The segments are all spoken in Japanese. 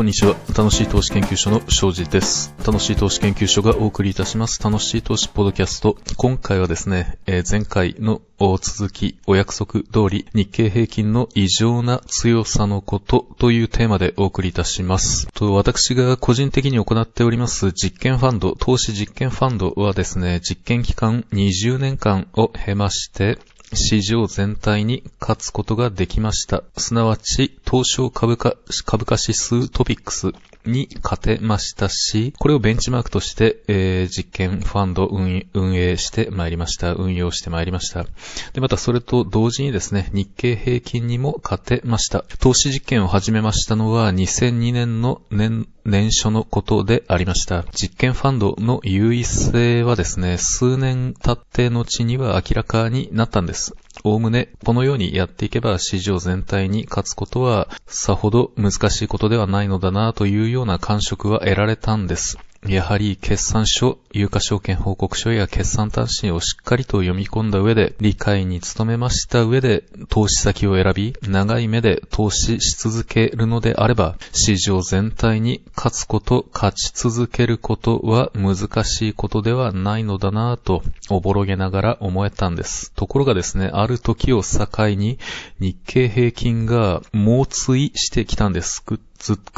こんにちは。楽しい投資研究所の庄司です。楽しい投資研究所がお送りいたします。楽しい投資ポッドキャスト。今回はですね、えー、前回の続き、お約束通り、日経平均の異常な強さのことというテーマでお送りいたします。と私が個人的に行っております実験ファンド、投資実験ファンドはですね、実験期間20年間を経まして、市場全体に勝つことができました。すなわち、東証株価、株価指数トピックスに勝てましたし、これをベンチマークとして、えー、実験ファンド運営してまいりました。運用してまいりました。で、またそれと同時にですね、日経平均にも勝てました。投資実験を始めましたのは2002年の年、年初のことでありました。実験ファンドの優位性はですね、数年経って後には明らかになったんです。おおむね、このようにやっていけば市場全体に勝つことはさほど難しいことではないのだなというような感触は得られたんです。やはり決算書、有価証券報告書や決算単身をしっかりと読み込んだ上で、理解に努めました上で、投資先を選び、長い目で投資し続けるのであれば、市場全体に勝つこと、勝ち続けることは難しいことではないのだなぁと、おぼろげながら思えたんです。ところがですね、ある時を境に、日経平均が猛追してきたんです。ぐ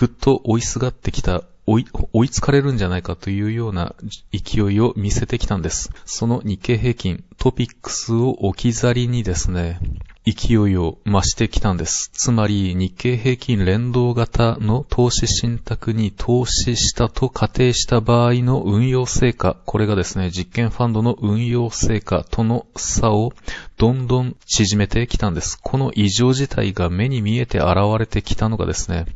っと追いすがってきた追い、追いつかれるんじゃないかというような勢いを見せてきたんです。その日経平均、トピックスを置き去りにですね、勢いを増してきたんです。つまり日経平均連動型の投資信託に投資したと仮定した場合の運用成果、これがですね、実験ファンドの運用成果との差をどんどん縮めてきたんです。この異常事態が目に見えて現れてきたのがですね、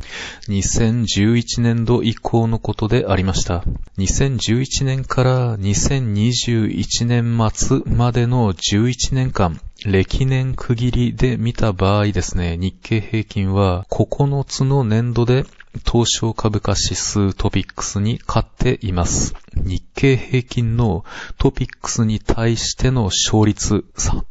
2011年度以降のことでありました。2011年から2021年末までの11年間、歴年区切りで見た場合ですね、日経平均は9つの年度で東証株価指数トピックスに勝っています。日経平均のトピックスに対しての勝率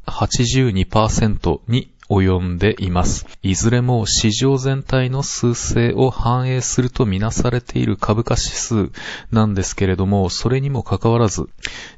82%に及んでいます。いずれも市場全体の数勢を反映するとみなされている株価指数なんですけれども、それにもかかわらず、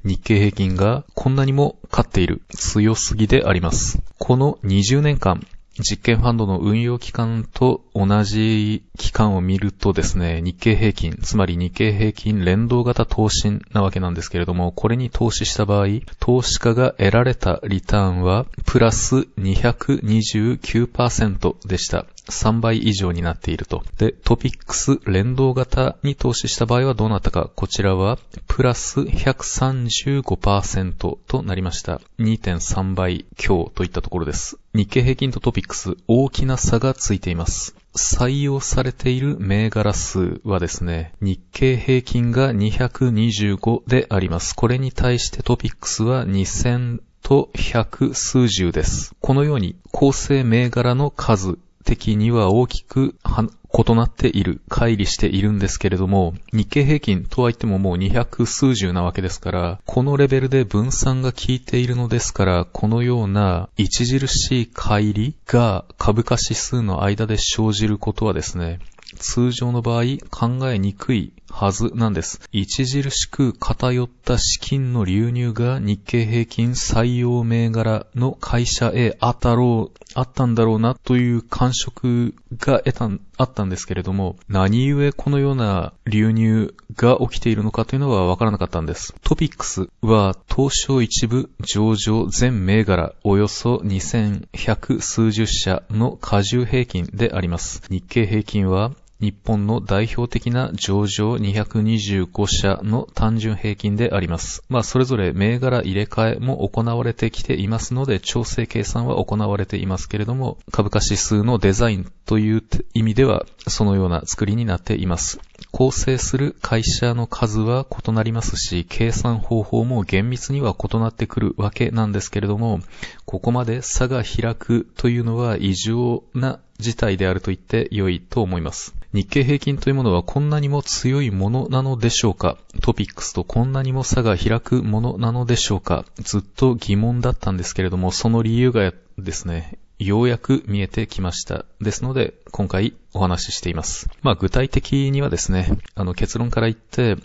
日経平均がこんなにも勝っている強すぎであります。この20年間、実験ファンドの運用期間と同じ期間を見るとですね、日経平均、つまり日経平均連動型投資なわけなんですけれども、これに投資した場合、投資家が得られたリターンはプラス229%でした。3倍以上になっていると。で、トピックス連動型に投資した場合はどうなったか。こちらは、プラス135%となりました。2.3倍強といったところです。日経平均とトピックス、大きな差がついています。採用されている銘柄数はですね、日経平均が225であります。これに対してトピックスは2000と100数十です。このように構成銘柄の数的には大きく異なっている、乖離しているんですけれども、日経平均とはいってももう200数十なわけですから、このレベルで分散が効いているのですから、このような著しい乖離が株価指数の間で生じることはですね、通常の場合考えにくいはずなんです。著しく偏った資金の流入が日経平均採用銘柄の会社へあったろう、あったんだろうなという感触が得た、あったんですけれども、何故このような流入が起きているのかというのはわからなかったんです。トピックスは東証一部上場全銘柄およそ2100数十社の過重平均であります。日経平均は日本の代表的な上場225社の単純平均であります。まあ、それぞれ銘柄入れ替えも行われてきていますので、調整計算は行われていますけれども、株価指数のデザインという意味では、そのような作りになっています。構成する会社の数は異なりますし、計算方法も厳密には異なってくるわけなんですけれども、ここまで差が開くというのは異常な事態であると言って良いと思います。日経平均というものはこんなにも強いものなのでしょうか？トピックスとこんなにも差が開くものなのでしょうか？ずっと疑問だったんですけれども、その理由がですね、ようやく見えてきました。ですので、今回お話ししています。まあ具体的にはですね、あの結論から言って、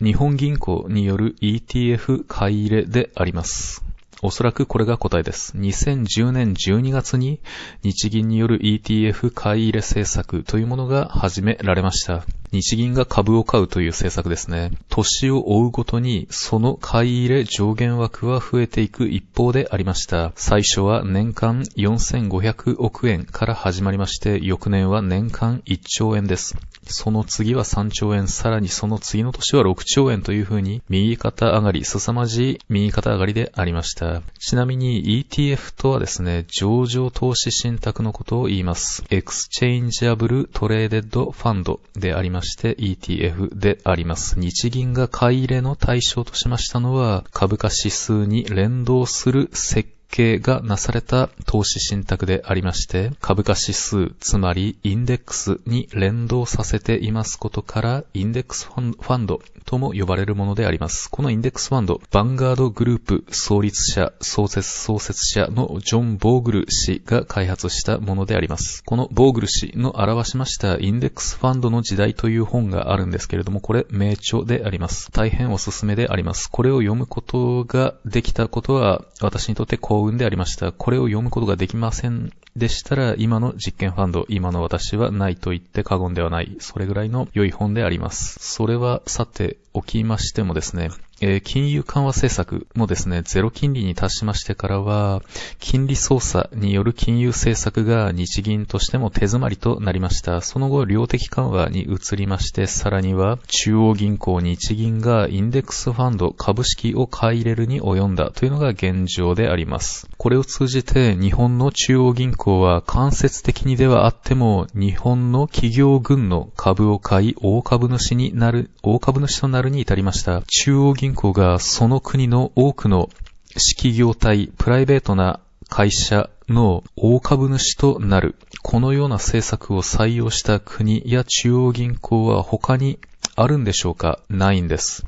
日本銀行による ETF 買い入れであります。おそらくこれが答えです。2010年12月に日銀による ETF 買い入れ政策というものが始められました。日銀が株を買うという政策ですね。年を追うごとにその買い入れ上限枠は増えていく一方でありました。最初は年間4500億円から始まりまして、翌年は年間1兆円です。その次は3兆円、さらにその次の年は6兆円というふうに右肩上がり、凄まじい右肩上がりでありました。ちなみに ETF とはですね、上場投資信託のことを言います。Exchangeable Traded Fund でありまして ETF であります。日銀が買い入れの対象としましたのは、株価指数に連動する設計計がなされた投資信託でありまして、株価指数、つまりインデックスに連動させていますことから、インデックスファンドとも呼ばれるものであります。このインデックスファンド、ヴァンガードグループ創立者、創設創設者のジョン・ボーグル氏が開発したものであります。このボーグル氏の表しましたインデックスファンドの時代という本があるんですけれども、これ名著であります。大変おすすめであります。これを読むことができたことは、私にとって幸運でありました。これを読むことができませんでしたら、今の実験ファンド、今の私はないと言って過言ではない。それぐらいの良い本であります。それはさておきましてもですね、えー、金融緩和政策もですね、ゼロ金利に達しましてからは、金利操作による金融政策が日銀としても手詰まりとなりました。その後、量的緩和に移りまして、さらには中央銀行日銀がインデックスファンド株式を買い入れるに及んだというのが現状であります。これを通じて日本の中央銀行は間接的にではあっても日本の企業群の株を買い大株主になる、大株主となるに至りました。中央銀行がその国の多くの式業態、プライベートな会社の大株主となる。このような政策を採用した国や中央銀行は他にあるんでしょうか？ないんです。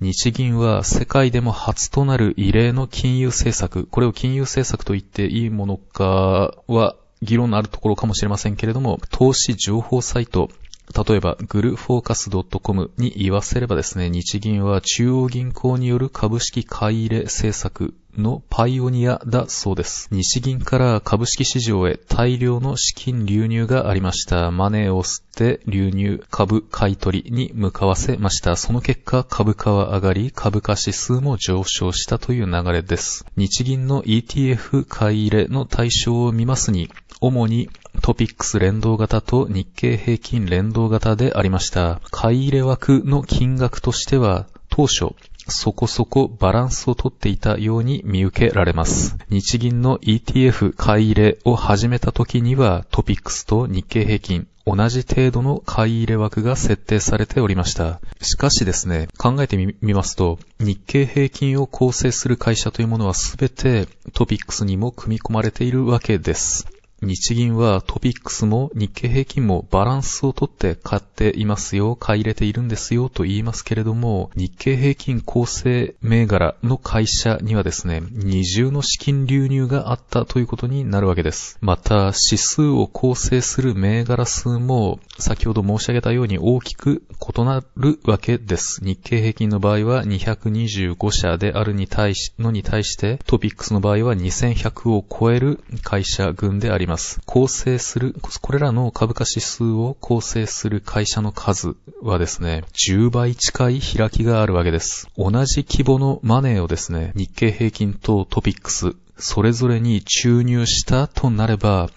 日銀は世界でも初となる異例の金融政策、これを金融政策と言っていいものかは議論のあるところかもしれませんけれども、投資情報サイト、例えば、グルフォーカス .com に言わせればですね、日銀は中央銀行による株式買い入れ政策のパイオニアだそうです。日銀から株式市場へ大量の資金流入がありました。マネーを吸って流入株買い取りに向かわせました。その結果株価は上がり株価指数も上昇したという流れです。日銀の ETF 買い入れの対象を見ますに、主にトピックス連動型と日経平均連動型でありました。買い入れ枠の金額としては、当初、そこそこバランスをとっていたように見受けられます。日銀の ETF 買い入れを始めた時にはトピックスと日経平均同じ程度の買い入れ枠が設定されておりました。しかしですね、考えてみますと、日経平均を構成する会社というものはすべてトピックスにも組み込まれているわけです。日銀はトピックスも日経平均もバランスをとって買っていますよ、買い入れているんですよと言いますけれども、日経平均構成銘柄の会社にはですね、二重の資金流入があったということになるわけです。また、指数を構成する銘柄数も先ほど申し上げたように大きく異なるわけです。日経平均の場合は225社であるに対し、のに対して、トピックスの場合は2100を超える会社群であります。ます。構成する、これらの株価指数を構成する会社の数はですね、10倍近い開きがあるわけです。同じ規模のマネーをですね、日経平均とトピックス、それぞれに注入したとなれば、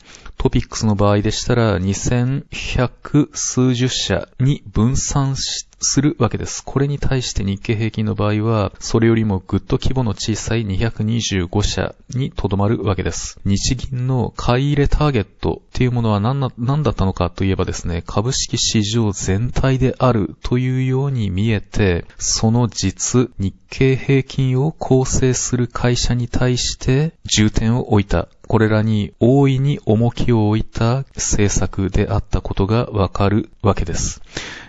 トピックスの場合でしたら2100数十社に分散するわけです。これに対して日経平均の場合は、それよりもぐっと規模の小さい225社にとどまるわけです。日銀の買い入れターゲットっていうものは何だったのかといえばですね、株式市場全体であるというように見えて、その実、日経平均を構成する会社に対して重点を置いた。これらに大いに重きを置いた政策であったことがわかるわけです。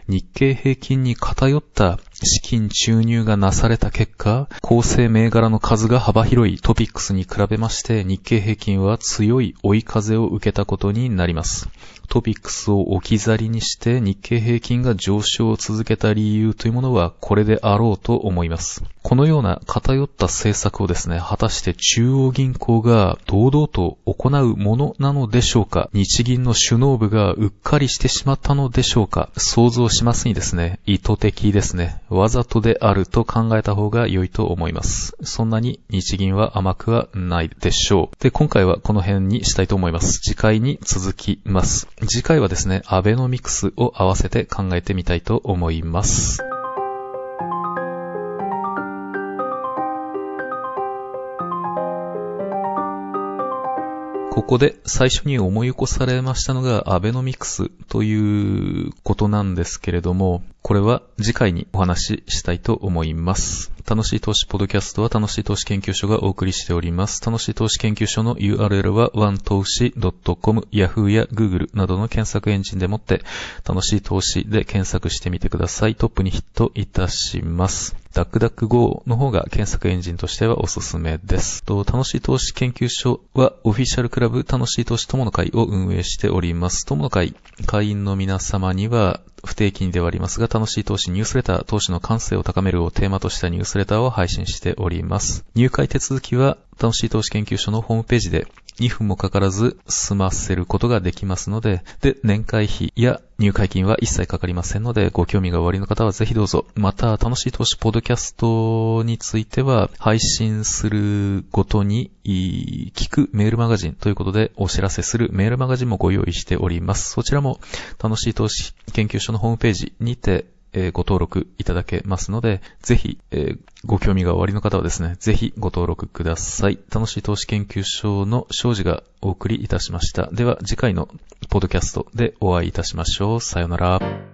日経平均に偏った資金注入がなされた結果、構成銘柄の数が幅広いトピックスに比べまして日経平均は強い追い風を受けたことになります。トピックスを置き去りにして日経平均が上昇を続けた理由というものはこれであろうと思います。このような偏った政策をですね、果たして中央銀行が堂々と行うものなのでしょうか日銀の首脳部がうっかりしてしまったのでしょうか想像しますにですね、意図的ですね、わざとであると考えた方が良いと思います。そんなに日銀は甘くはないでしょう。で、今回はこの辺にしたいと思います。次回に続きます。次回はですね、アベノミクスを合わせて考えてみたいと思います。ここで最初に思い起こされましたのがアベノミクスというなんですけれども、これは次回にお話ししたいと思います。楽しい投資ポドキャストは楽しい投資研究所がお送りしております。楽しい投資研究所の URL は one 投資 .com、Yahoo や Google などの検索エンジンでもって楽しい投資で検索してみてください。トップにヒットいたします。ダックダック Go の方が検索エンジンとしてはおすすめです。と楽しい投資研究所はオフィシャルクラブ楽しい投資友の会を運営しております。友の会会員の皆様には不定期にではありますが、楽しい投資ニュースレター、投資の感性を高めるをテーマとしたニュースレターを配信しております。入会手続きは、楽しい投資研究所のホームページで2分もかからず済ませることができますので、で、年会費や入会金は一切かかりませんので、ご興味がおありの方はぜひどうぞ。また、楽しい投資ポッドキャストについては、配信するごとに聞くメールマガジンということでお知らせするメールマガジンもご用意しております。そちらも楽しい投資研究所のホームページにてえ、ご登録いただけますので、ぜひ、え、ご興味がおありの方はですね、ぜひご登録ください。楽しい投資研究所の庄司がお送りいたしました。では、次回のポッドキャストでお会いいたしましょう。さよなら。